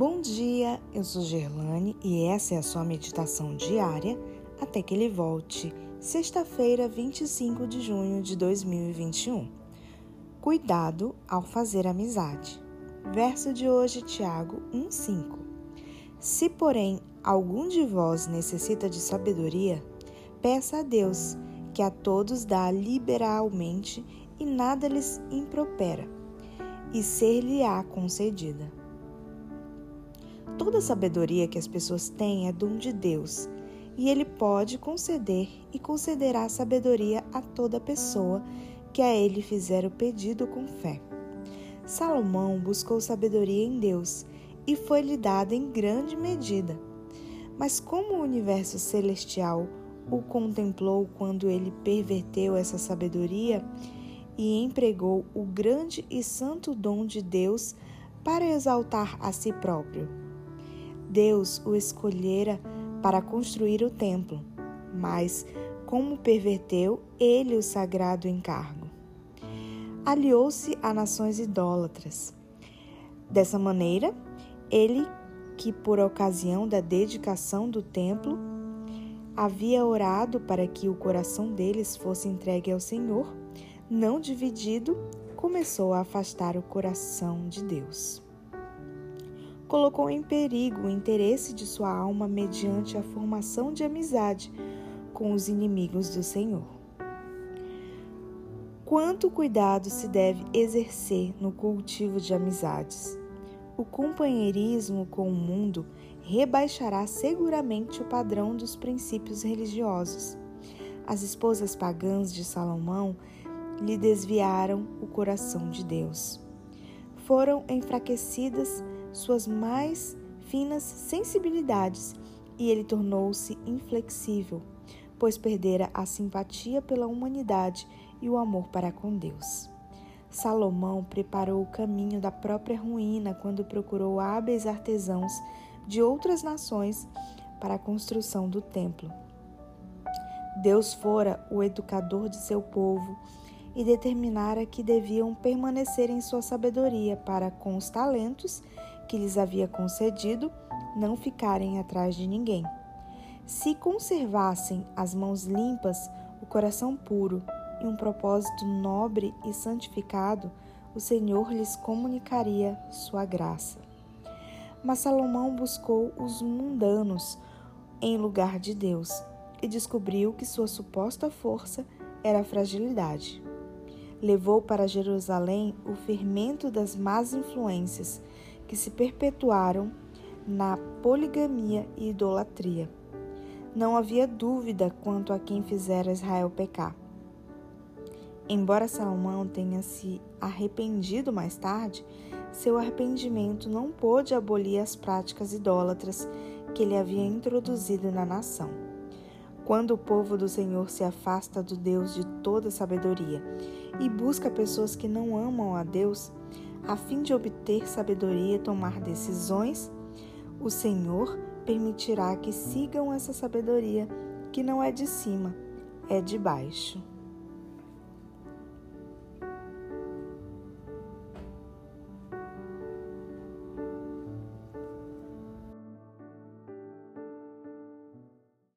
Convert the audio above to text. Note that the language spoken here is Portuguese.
Bom dia, eu sou Gerlane e essa é a sua meditação diária até que ele volte, sexta-feira, 25 de junho de 2021. Cuidado ao fazer amizade. Verso de hoje, Tiago 1,5. Se, porém, algum de vós necessita de sabedoria, peça a Deus, que a todos dá liberalmente e nada lhes impropera, e ser-lhe-á concedida. Toda sabedoria que as pessoas têm é dom de Deus, e Ele pode conceder e concederá sabedoria a toda pessoa que a Ele fizer o pedido com fé. Salomão buscou sabedoria em Deus e foi-lhe dada em grande medida. Mas como o universo celestial o contemplou quando ele perverteu essa sabedoria e empregou o grande e santo dom de Deus para exaltar a si próprio? Deus o escolhera para construir o templo, mas, como perverteu ele o sagrado encargo, aliou-se a nações idólatras. Dessa maneira, ele, que por ocasião da dedicação do templo, havia orado para que o coração deles fosse entregue ao Senhor, não dividido, começou a afastar o coração de Deus colocou em perigo o interesse de sua alma mediante a formação de amizade com os inimigos do Senhor. Quanto cuidado se deve exercer no cultivo de amizades? O companheirismo com o mundo rebaixará seguramente o padrão dos princípios religiosos. As esposas pagãs de Salomão lhe desviaram o coração de Deus. Foram enfraquecidas suas mais finas sensibilidades e ele tornou-se inflexível, pois perdera a simpatia pela humanidade e o amor para com Deus. Salomão preparou o caminho da própria ruína quando procurou hábeis artesãos de outras nações para a construção do templo. Deus fora o educador de seu povo e determinara que deviam permanecer em sua sabedoria para, com os talentos que lhes havia concedido, não ficarem atrás de ninguém. Se conservassem as mãos limpas, o coração puro e um propósito nobre e santificado, o Senhor lhes comunicaria sua graça. Mas Salomão buscou os mundanos em lugar de Deus e descobriu que sua suposta força era a fragilidade. Levou para Jerusalém o fermento das más influências que se perpetuaram na poligamia e idolatria. Não havia dúvida quanto a quem fizera Israel pecar. Embora Salomão tenha se arrependido mais tarde, seu arrependimento não pôde abolir as práticas idólatras que ele havia introduzido na nação. Quando o povo do Senhor se afasta do Deus de toda sabedoria e busca pessoas que não amam a Deus, a fim de obter sabedoria e tomar decisões, o Senhor permitirá que sigam essa sabedoria que não é de cima, é de baixo.